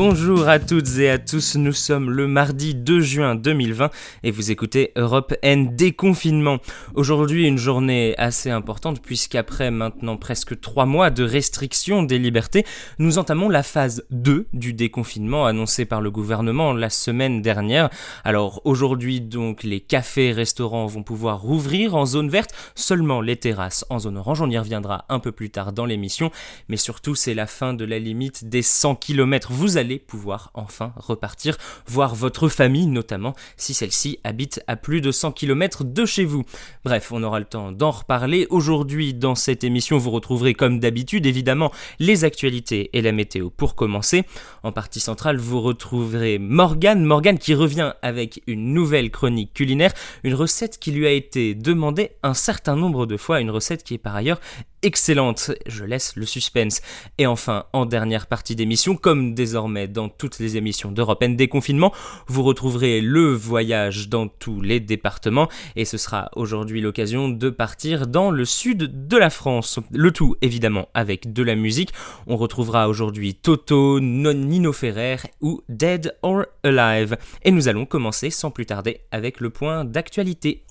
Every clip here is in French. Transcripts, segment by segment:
Bonjour à toutes et à tous, nous sommes le mardi 2 juin 2020 et vous écoutez Europe N déconfinement. Aujourd'hui une journée assez importante puisqu'après maintenant presque trois mois de restriction des libertés, nous entamons la phase 2 du déconfinement annoncé par le gouvernement la semaine dernière. Alors aujourd'hui donc les cafés et restaurants vont pouvoir rouvrir en zone verte, seulement les terrasses en zone orange, on y reviendra un peu plus tard dans l'émission, mais surtout c'est la fin de la limite des 100 km. Pouvoir enfin repartir voir votre famille, notamment si celle-ci habite à plus de 100 km de chez vous. Bref, on aura le temps d'en reparler. Aujourd'hui, dans cette émission, vous retrouverez comme d'habitude, évidemment, les actualités et la météo pour commencer. En partie centrale, vous retrouverez Morgane, Morgane qui revient avec une nouvelle chronique culinaire, une recette qui lui a été demandée un certain nombre de fois, une recette qui est par ailleurs excellente. Je laisse le suspense. Et enfin, en dernière partie d'émission, comme désormais dans toutes les émissions d'Europe N déconfinement, vous retrouverez le voyage dans tous les départements et ce sera aujourd'hui l'occasion de partir dans le sud de la France. Le tout évidemment avec de la musique. On retrouvera aujourd'hui Toto, Nino Ferrer ou Dead or Alive. Et nous allons commencer sans plus tarder avec le point d'actualité.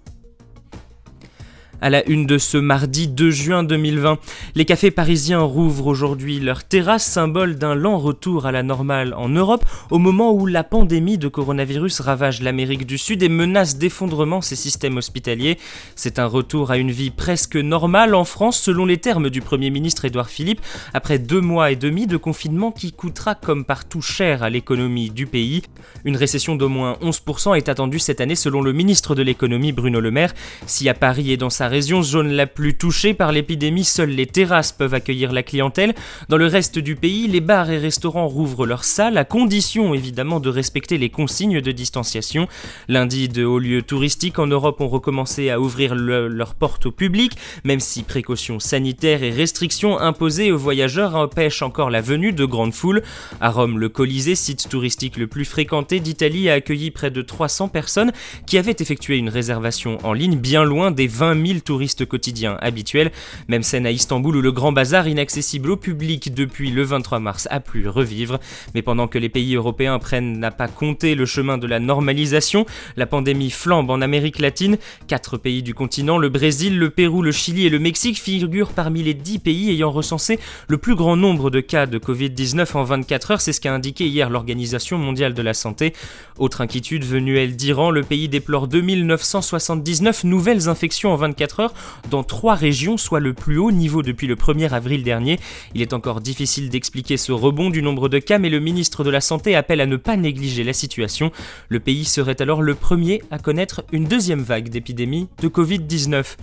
À la une de ce mardi 2 juin 2020, les cafés parisiens rouvrent aujourd'hui leurs terrasses, symbole d'un lent retour à la normale en Europe, au moment où la pandémie de coronavirus ravage l'Amérique du Sud et menace d'effondrement ses systèmes hospitaliers. C'est un retour à une vie presque normale en France, selon les termes du Premier ministre Édouard Philippe, après deux mois et demi de confinement qui coûtera comme partout cher à l'économie du pays. Une récession d'au moins 11% est attendue cette année selon le ministre de l'économie Bruno Le Maire. Si à Paris et dans sa région zone la plus touchée par l'épidémie, seules les terrasses peuvent accueillir la clientèle. Dans le reste du pays, les bars et restaurants rouvrent leurs salles, à condition évidemment de respecter les consignes de distanciation. Lundi, de hauts lieux touristiques en Europe ont recommencé à ouvrir leurs portes au public, même si précautions sanitaires et restrictions imposées aux voyageurs empêchent encore la venue de grandes foules. À Rome, le Colisée, site touristique le plus fréquenté d'Italie, a accueilli près de 300 personnes qui avaient effectué une réservation en ligne bien loin des 20 000 touristes quotidiens habituels. Même scène à Istanbul où le grand bazar inaccessible au public depuis le 23 mars a pu revivre. Mais pendant que les pays européens prennent à pas compter le chemin de la normalisation, la pandémie flambe en Amérique latine. Quatre pays du continent, le Brésil, le Pérou, le Chili et le Mexique figurent parmi les dix pays ayant recensé le plus grand nombre de cas de Covid-19 en 24 heures. C'est ce qu'a indiqué hier l'Organisation mondiale de la santé. Autre inquiétude venue, elle, d'Iran, le pays déplore 2979 nouvelles infections en 24 heures dans trois régions, soit le plus haut niveau depuis le 1er avril dernier. Il est encore difficile d'expliquer ce rebond du nombre de cas, mais le ministre de la Santé appelle à ne pas négliger la situation. Le pays serait alors le premier à connaître une deuxième vague d'épidémie de Covid-19.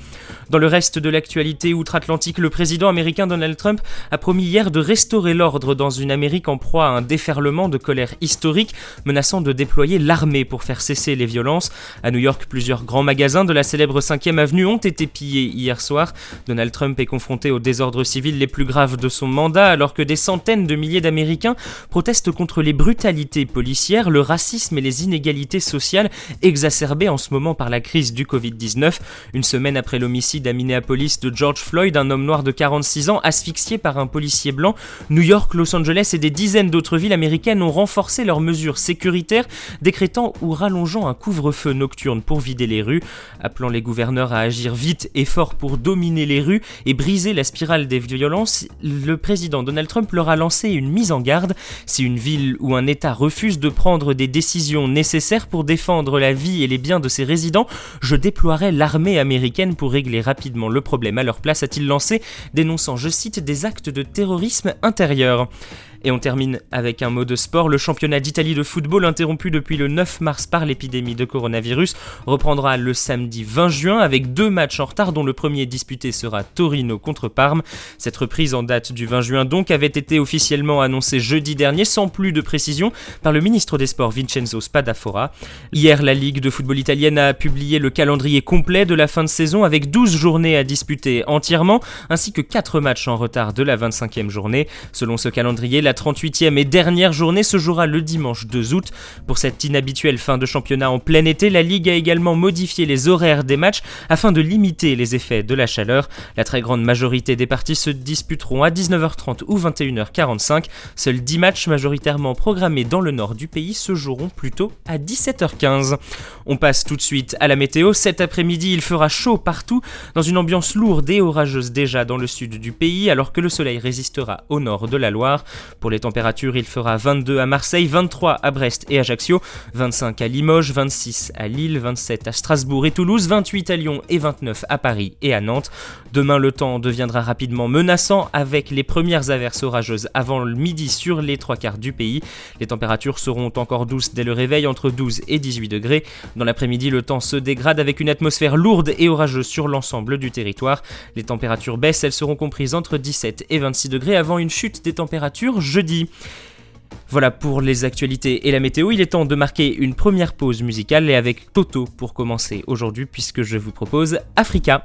Dans le reste de l'actualité outre-Atlantique, le président américain Donald Trump a promis hier de restaurer l'ordre dans une Amérique en proie à un déferlement de colère historique, menaçant de déployer l'armée pour faire cesser les violences. À New York, plusieurs grands magasins de la célèbre 5e avenue ont été pillés hier soir. Donald Trump est confronté aux désordres civils les plus graves de son mandat alors que des centaines de milliers d'Américains protestent contre les brutalités policières, le racisme et les inégalités sociales exacerbées en ce moment par la crise du Covid-19. Une semaine après l'homicide à Minneapolis de George Floyd, un homme noir de 46 ans asphyxié par un policier blanc, New York, Los Angeles et des dizaines d'autres villes américaines ont renforcé leurs mesures sécuritaires, décrétant ou rallongeant un couvre-feu nocturne pour vider les rues, appelant les gouverneurs à agir vite et fort pour dominer les rues et briser la spirale des violences, le président Donald Trump leur a lancé une mise en garde. Si une ville ou un État refuse de prendre des décisions nécessaires pour défendre la vie et les biens de ses résidents, je déploierai l'armée américaine pour régler rapidement le problème à leur place, a-t-il lancé, dénonçant, je cite, des actes de terrorisme intérieur. Et on termine avec un mot de sport. Le championnat d'Italie de football, interrompu depuis le 9 mars par l'épidémie de coronavirus, reprendra le samedi 20 juin avec deux matchs en retard dont le premier disputé sera Torino contre Parme. Cette reprise en date du 20 juin donc avait été officiellement annoncée jeudi dernier sans plus de précision par le ministre des Sports Vincenzo Spadafora. Hier, la Ligue de football italienne a publié le calendrier complet de la fin de saison avec 12 journées à disputer entièrement ainsi que 4 matchs en retard de la 25e journée. Selon ce calendrier, la 38e et dernière journée se jouera le dimanche 2 août. Pour cette inhabituelle fin de championnat en plein été, la Ligue a également modifié les horaires des matchs afin de limiter les effets de la chaleur. La très grande majorité des parties se disputeront à 19h30 ou 21h45. Seuls 10 matchs majoritairement programmés dans le nord du pays se joueront plutôt à 17h15. On passe tout de suite à la météo. Cet après-midi, il fera chaud partout, dans une ambiance lourde et orageuse déjà dans le sud du pays, alors que le soleil résistera au nord de la Loire. Pour les températures, il fera 22 à Marseille, 23 à Brest et Ajaccio, 25 à Limoges, 26 à Lille, 27 à Strasbourg et Toulouse, 28 à Lyon et 29 à Paris et à Nantes. Demain, le temps deviendra rapidement menaçant avec les premières averses orageuses avant le midi sur les trois quarts du pays. Les températures seront encore douces dès le réveil entre 12 et 18 degrés. Dans l'après-midi, le temps se dégrade avec une atmosphère lourde et orageuse sur l'ensemble du territoire. Les températures baissent, elles seront comprises entre 17 et 26 degrés avant une chute des températures jeudi. Voilà pour les actualités et la météo, il est temps de marquer une première pause musicale et avec Toto pour commencer aujourd'hui puisque je vous propose Africa.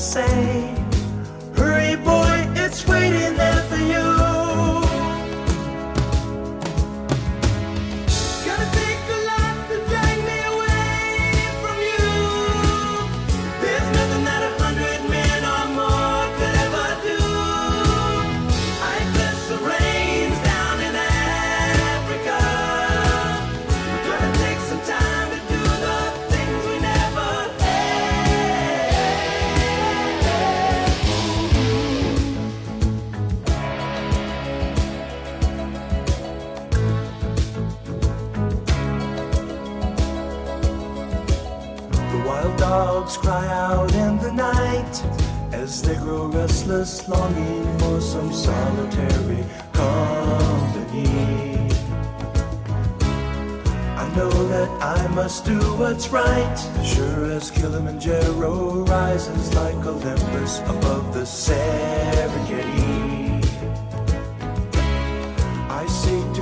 say, Hurry, boy, it's waiting.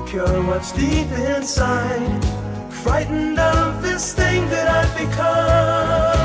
cure what's deep inside. Frightened of this thing that I've become.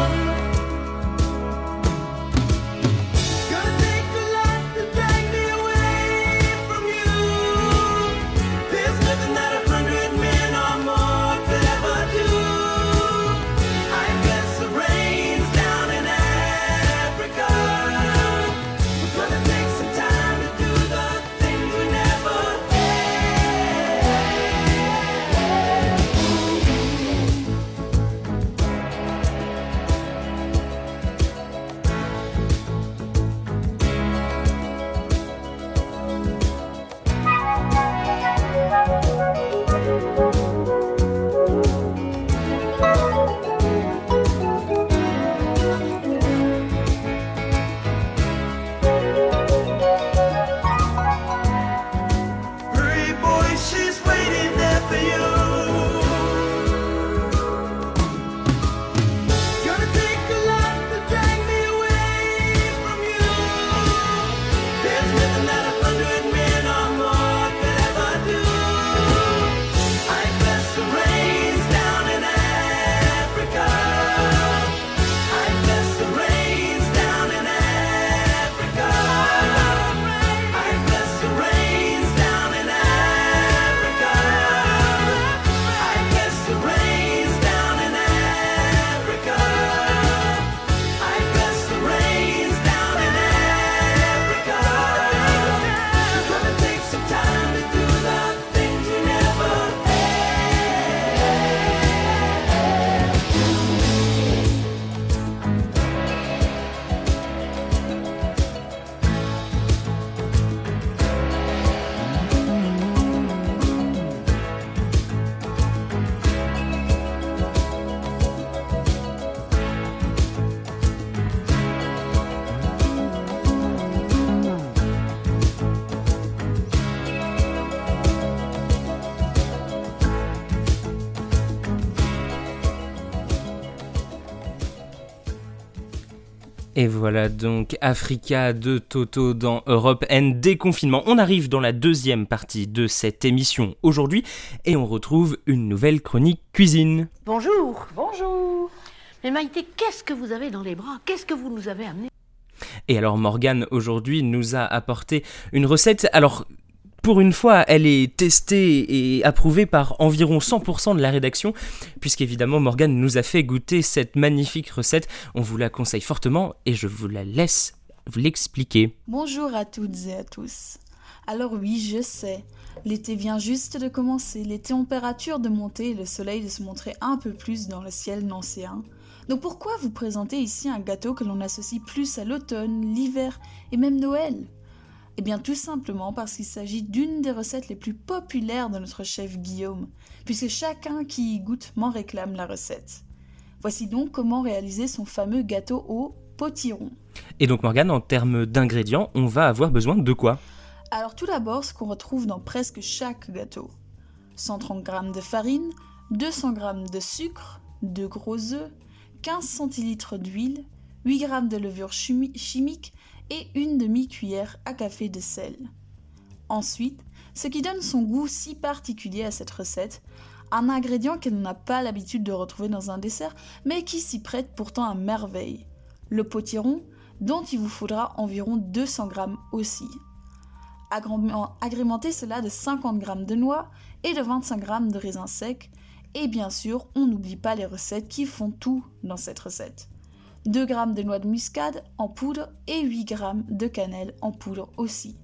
Et voilà donc Africa de Toto dans Europe N déconfinement. On arrive dans la deuxième partie de cette émission aujourd'hui et on retrouve une nouvelle chronique cuisine. Bonjour, bonjour. Mais Maïté, qu'est-ce que vous avez dans les bras? Qu'est-ce que vous nous avez amené? Et alors Morgane aujourd'hui nous a apporté une recette. Alors pour une fois, elle est testée et approuvée par environ 100% de la rédaction, puisqu'évidemment Morgane nous a fait goûter cette magnifique recette. On vous la conseille fortement et je vous la laisse vous l'expliquer. Bonjour à toutes et à tous. Alors oui, je sais, l'été vient juste de commencer, les températures de monter et le soleil de se montrer un peu plus dans le ciel nancéen. Donc pourquoi vous présenter ici un gâteau que l'on associe plus à l'automne, l'hiver et même Noël? Eh bien tout simplement parce qu'il s'agit d'une des recettes les plus populaires de notre chef Guillaume, puisque chacun qui y goûte m'en réclame la recette. Voici donc comment réaliser son fameux gâteau au potiron. Et donc Morgane, en termes d'ingrédients, on va avoir besoin de quoi? Alors tout d'abord ce qu'on retrouve dans presque chaque gâteau. 130 g de farine, 200 g de sucre, 2 gros œufs, 15 centilitres d'huile, 8 g de levure chimique et une demi-cuillère à café de sel. Ensuite, ce qui donne son goût si particulier à cette recette, un ingrédient qu'elle n'a pas l'habitude de retrouver dans un dessert, mais qui s'y prête pourtant à merveille, le potiron, dont il vous faudra environ 200 g aussi. Agrémentez cela de 50 g de noix et de 25 g de raisins secs, et bien sûr, on n'oublie pas les recettes qui font tout dans cette recette. 2 g de noix de muscade en poudre et 8 g de cannelle en poudre aussi.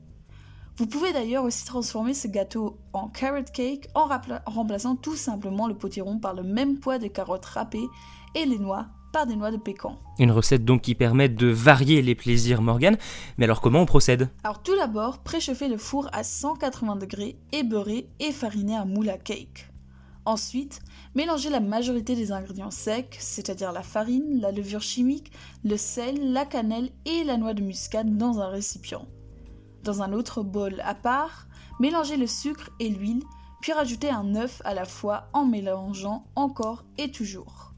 Vous pouvez d'ailleurs aussi transformer ce gâteau en carrot cake en remplaçant tout simplement le potiron par le même poids de carottes râpées et les noix par des noix de pécan. Une recette donc qui permet de varier les plaisirs Morgane. Mais alors comment on procède? Alors tout d'abord, préchauffez le four à 180 degrés et beurrez et farinez un moule à cake. Ensuite, mélangez la majorité des ingrédients secs, c'est-à-dire la farine, la levure chimique, le sel, la cannelle et la noix de muscade dans un récipient. Dans un autre bol à part, mélangez le sucre et l'huile, puis rajoutez un œuf à la fois en mélangeant encore et toujours.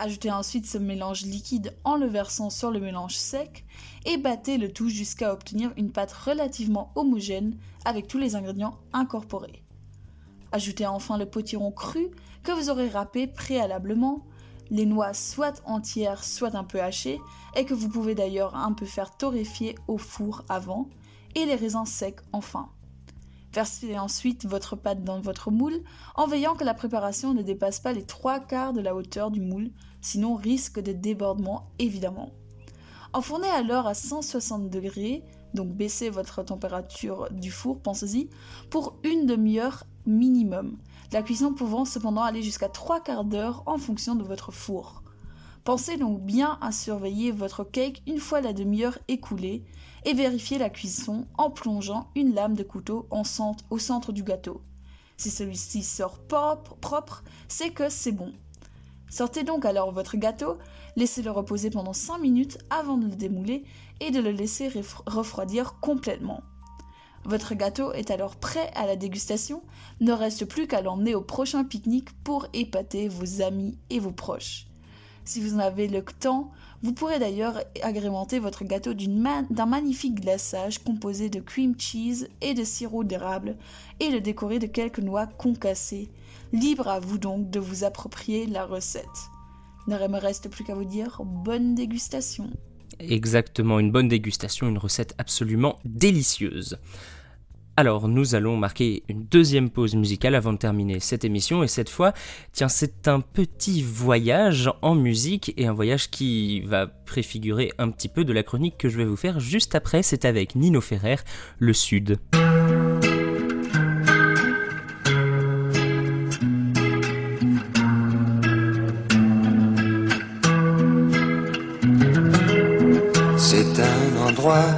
Ajoutez ensuite ce mélange liquide en le versant sur le mélange sec et battez le tout jusqu'à obtenir une pâte relativement homogène avec tous les ingrédients incorporés. Ajoutez enfin le potiron cru que vous aurez râpé préalablement, les noix soit entières, soit un peu hachées, et que vous pouvez d'ailleurs un peu faire torréfier au four avant, et les raisins secs enfin. Versez ensuite votre pâte dans votre moule en veillant que la préparation ne dépasse pas les trois quarts de la hauteur du moule, sinon risque de débordement évidemment. Enfournez alors à 160 degrés, donc baissez votre température du four, pensez-y, pour une demi-heure minimum, la cuisson pouvant cependant aller jusqu'à trois quarts d'heure en fonction de votre four. Pensez donc bien à surveiller votre cake une fois la demi-heure écoulée et vérifiez la cuisson en plongeant une lame de couteau au centre du gâteau. Si celui-ci sort propre, propre c'est que c'est bon. Sortez donc alors votre gâteau, laissez-le reposer pendant 5 minutes avant de le démouler et de le laisser refroidir complètement. Votre gâteau est alors prêt à la dégustation, ne reste plus qu'à l'emmener au prochain pique-nique pour épater vos amis et vos proches. Si vous en avez le temps, vous pourrez d'ailleurs agrémenter votre gâteau d'un magnifique glaçage composé de cream cheese et de sirop d'érable et le décorer de quelques noix concassées. Libre à vous donc de vous approprier la recette. Ne me reste plus qu'à vous dire bonne dégustation. Exactement, une bonne dégustation, une recette absolument délicieuse. Alors nous allons marquer une deuxième pause musicale avant de terminer cette émission et cette fois, tiens, c'est un petit voyage en musique et un voyage qui va préfigurer un petit peu de la chronique que je vais vous faire juste après, c'est avec Nino Ferrer, Le Sud. C'est un endroit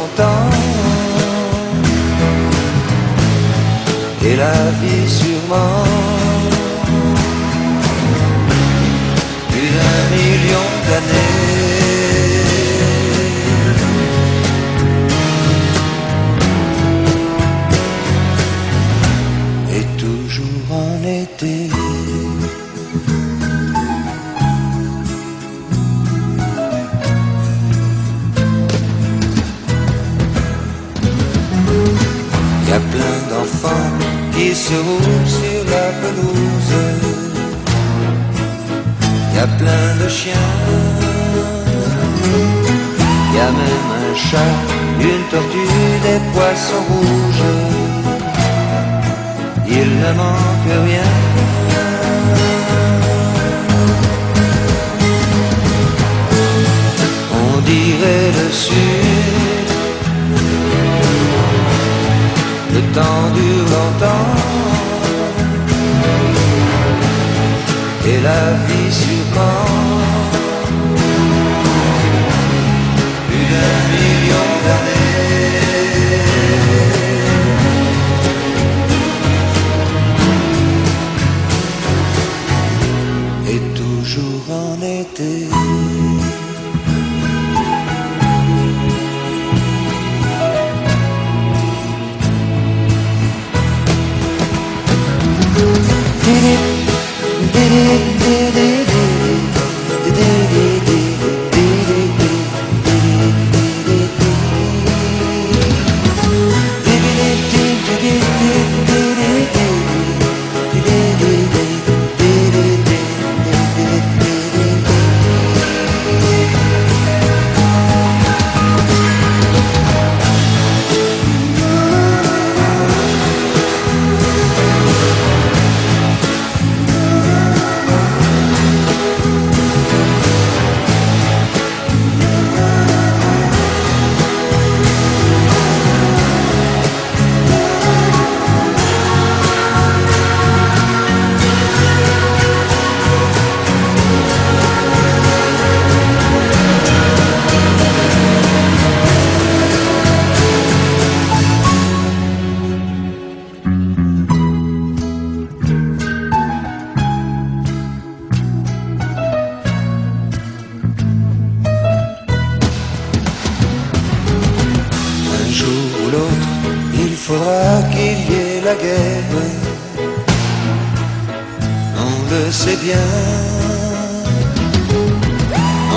Et la vie sûrement. Plus d'un million d'années. Plein d'enfants qui se roulent sur la pelouse. Y a plein de chiens. Y a même un chat, une tortue, des poissons rouges. Il ne manque rien. Il faudra qu'il y ait la guerre. On le sait bien.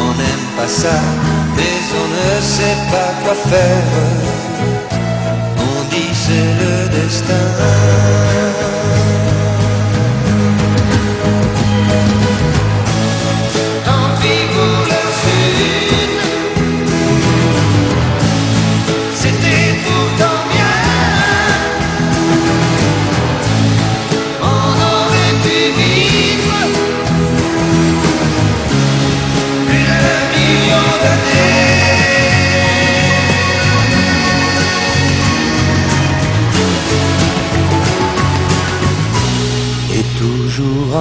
On n'aime pas ça, mais on ne sait pas quoi faire. On dit c'est le destin. Et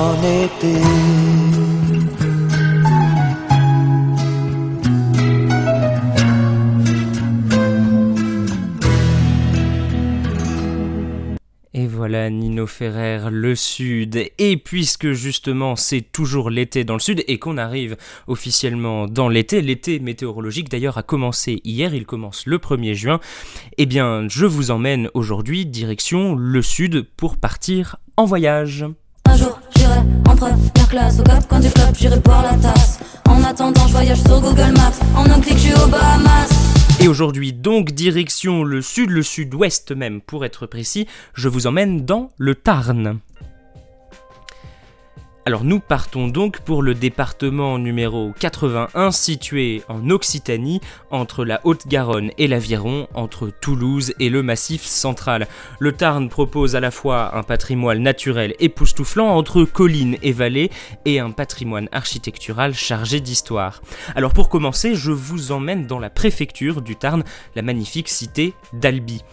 voilà Nino Ferrer, le Sud. Et puisque justement c'est toujours l'été dans le Sud et qu'on arrive officiellement dans l'été, l'été météorologique d'ailleurs a commencé hier, il commence le 1er juin, eh bien je vous emmène aujourd'hui direction le Sud pour partir en voyage. Un jour, j'irai en première classe au quatre coins du club, j'irai boire la tasse. En attendant, je voyage sur Google Maps. En un clic, je suis aux Bahamas. Et aujourd'hui donc direction le Sud, le Sud-Ouest même pour être précis, je vous emmène dans le Tarn. Alors nous partons donc pour le département numéro 81 situé en Occitanie entre la Haute-Garonne et l'Aviron, entre Toulouse et le Massif central. Le Tarn propose à la fois un patrimoine naturel époustouflant entre collines et vallées et un patrimoine architectural chargé d'histoire. Alors pour commencer, je vous emmène dans la préfecture du Tarn, la magnifique cité d'Albi.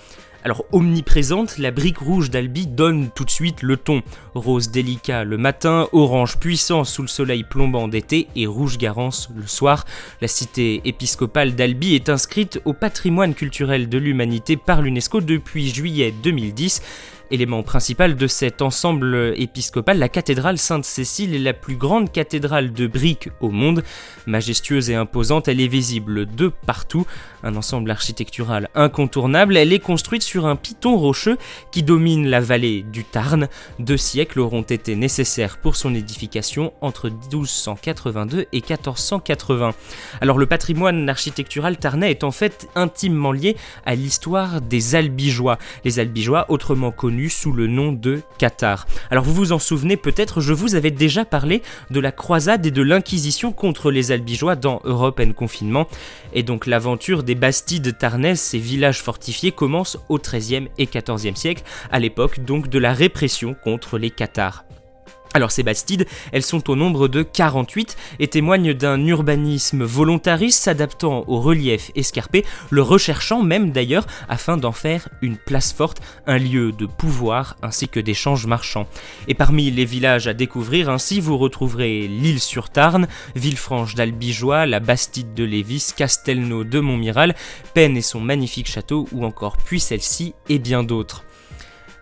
Alors omniprésente, la brique rouge d'Albi donne tout de suite le ton. Rose délicat le matin, orange puissant sous le soleil plombant d'été et rouge garance le soir. La cité épiscopale d'Albi est inscrite au patrimoine culturel de l'humanité par l'UNESCO depuis juillet 2010. Élément principal de cet ensemble épiscopal, la cathédrale Sainte-Cécile est la plus grande cathédrale de briques au monde. Majestueuse et imposante, elle est visible de partout. Un ensemble architectural incontournable, elle est construite sur un piton rocheux qui domine la vallée du Tarn. Deux siècles auront été nécessaires pour son édification entre 1282 et 1480. Alors le patrimoine architectural tarnais est en fait intimement lié à l'histoire des Albigeois. Les Albigeois, autrement connus sous le nom de Qatar. Alors vous vous en souvenez peut-être, je vous avais déjà parlé de la croisade et de l'inquisition contre les Albigeois dans Europe en confinement. Et donc l'aventure des bastides tarnaises, ces villages fortifiés, commence au XIIIe et XIVe siècle, à l'époque donc de la répression contre les Cathares. Alors ces bastides, elles sont au nombre de 48 et témoignent d'un urbanisme volontariste s'adaptant au relief escarpé, le recherchant même d'ailleurs afin d'en faire une place forte, un lieu de pouvoir ainsi que d'échanges marchands. Et parmi les villages à découvrir ainsi, vous retrouverez l'île sur Tarn, Villefranche d'Albigeois, la Bastide de Lévis, Castelnau de Montmiral, Penn et son magnifique château ou encore Puy-Celle-ci et bien d'autres.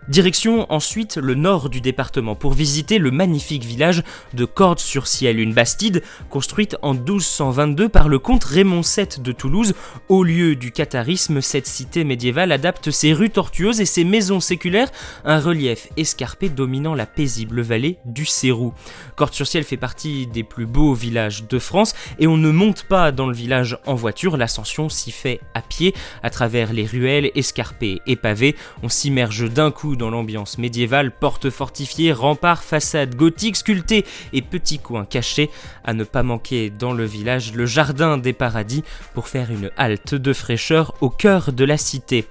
Direction ensuite le nord du département pour visiter le magnifique village de Cordes-sur-Ciel, une bastide construite en 1222 par le comte Raymond VII de Toulouse. Au lieu du catharisme, cette cité médiévale adapte ses rues tortueuses et ses maisons séculaires, un relief escarpé dominant la paisible vallée du Cérou. Cordes-sur-Ciel fait partie des plus beaux villages de France et on ne monte pas dans le village en voiture, l'ascension s'y fait à pied à travers les ruelles escarpées et pavées. On s'immerge d'un coup dans l'ambiance médiévale, portes fortifiées, remparts, façades gothiques sculptées et petits coins cachés. À ne pas manquer dans le village le jardin des paradis pour faire une halte de fraîcheur au cœur de la cité.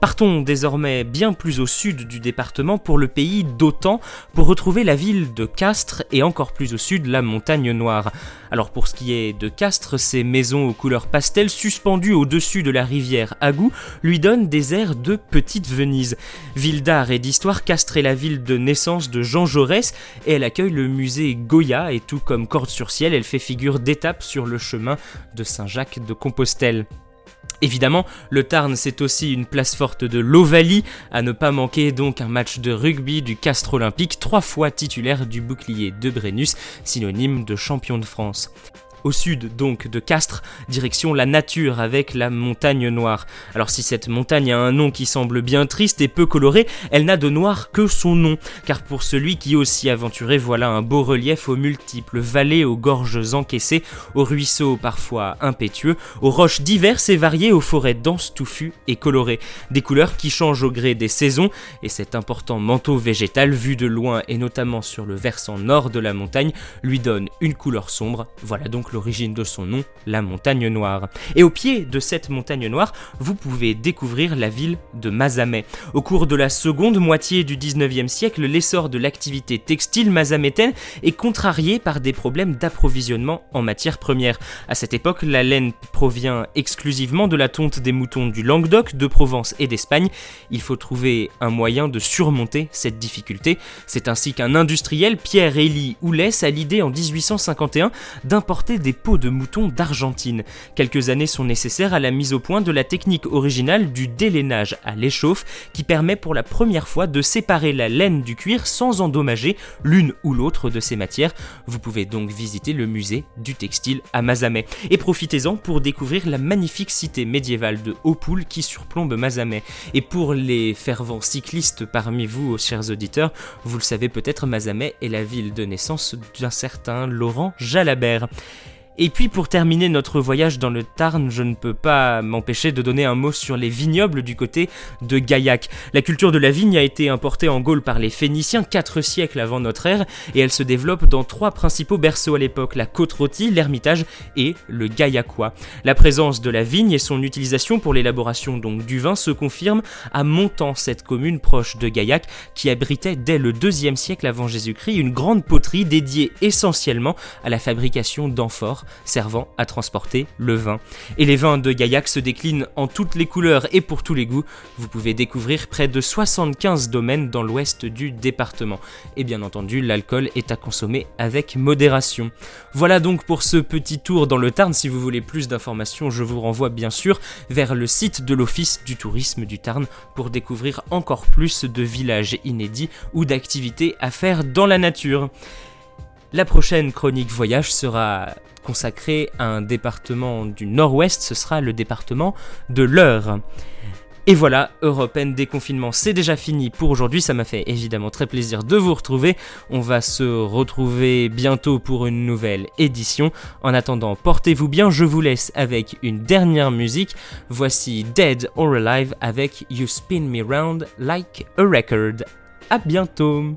Partons désormais bien plus au sud du département pour le pays d'Autan pour retrouver la ville de Castres et encore plus au sud la montagne noire. Alors pour ce qui est de Castres, ces maisons aux couleurs pastel suspendues au-dessus de la rivière Agou lui donnent des airs de petite Venise. Ville d'art et d'histoire, Castres est la ville de naissance de Jean Jaurès et elle accueille le musée Goya et tout comme Corde-sur-Ciel, elle fait figure d'étape sur le chemin de Saint-Jacques de Compostelle. Évidemment, le Tarn c'est aussi une place forte de l'Ovalie, à ne pas manquer donc un match de rugby du Castre Olympique, trois fois titulaire du bouclier de Brennus, synonyme de champion de France au sud donc de Castres, direction la nature avec la montagne noire. Alors si cette montagne a un nom qui semble bien triste et peu coloré, elle n'a de noir que son nom, car pour celui qui aussi aventuré, voilà un beau relief aux multiples vallées, aux gorges encaissées, aux ruisseaux parfois impétueux, aux roches diverses et variées, aux forêts denses, touffues et colorées, des couleurs qui changent au gré des saisons, et cet important manteau végétal vu de loin et notamment sur le versant nord de la montagne lui donne une couleur sombre, voilà donc l'origine de son nom, la montagne noire. Et au pied de cette montagne noire, vous pouvez découvrir la ville de Mazamet. Au cours de la seconde moitié du 19e siècle, l'essor de l'activité textile mazamétaine est contrarié par des problèmes d'approvisionnement en matières premières. À cette époque, la laine provient exclusivement de la tonte des moutons du Languedoc, de Provence et d'Espagne. Il faut trouver un moyen de surmonter cette difficulté. C'est ainsi qu'un industriel, Pierre-Élie Oulès, a l'idée en 1851 d'importer des peaux de mouton d'Argentine. Quelques années sont nécessaires à la mise au point de la technique originale du délainage à l'échauffe qui permet pour la première fois de séparer la laine du cuir sans endommager l'une ou l'autre de ces matières. Vous pouvez donc visiter le musée du textile à Mazamet. Et profitez-en pour découvrir la magnifique cité médiévale de Haupoul qui surplombe Mazamet. Et pour les fervents cyclistes parmi vous, chers auditeurs, vous le savez peut-être, Mazamet est la ville de naissance d'un certain Laurent Jalabert. Et puis pour terminer notre voyage dans le Tarn, je ne peux pas m'empêcher de donner un mot sur les vignobles du côté de Gaillac. La culture de la vigne a été importée en Gaule par les Phéniciens 4 siècles avant notre ère et elle se développe dans trois principaux berceaux à l'époque, la côte rôtie, l'ermitage et le Gaillacois. La présence de la vigne et son utilisation pour l'élaboration donc du vin se confirment à Montant, cette commune proche de Gaillac qui abritait dès le 2 siècle avant Jésus-Christ une grande poterie dédiée essentiellement à la fabrication d'amphores servant à transporter le vin. Et les vins de Gaillac se déclinent en toutes les couleurs et pour tous les goûts. Vous pouvez découvrir près de 75 domaines dans l'ouest du département. Et bien entendu, l'alcool est à consommer avec modération. Voilà donc pour ce petit tour dans le Tarn. Si vous voulez plus d'informations, je vous renvoie bien sûr vers le site de l'Office du tourisme du Tarn pour découvrir encore plus de villages inédits ou d'activités à faire dans la nature. La prochaine chronique voyage sera consacrée à un département du nord-ouest, ce sera le département de l'Eure. Et voilà, Européenne déconfinement, c'est déjà fini pour aujourd'hui. Ça m'a fait évidemment très plaisir de vous retrouver. On va se retrouver bientôt pour une nouvelle édition. En attendant, portez-vous bien. Je vous laisse avec une dernière musique. Voici Dead or Alive avec You Spin Me Round Like a Record. À bientôt!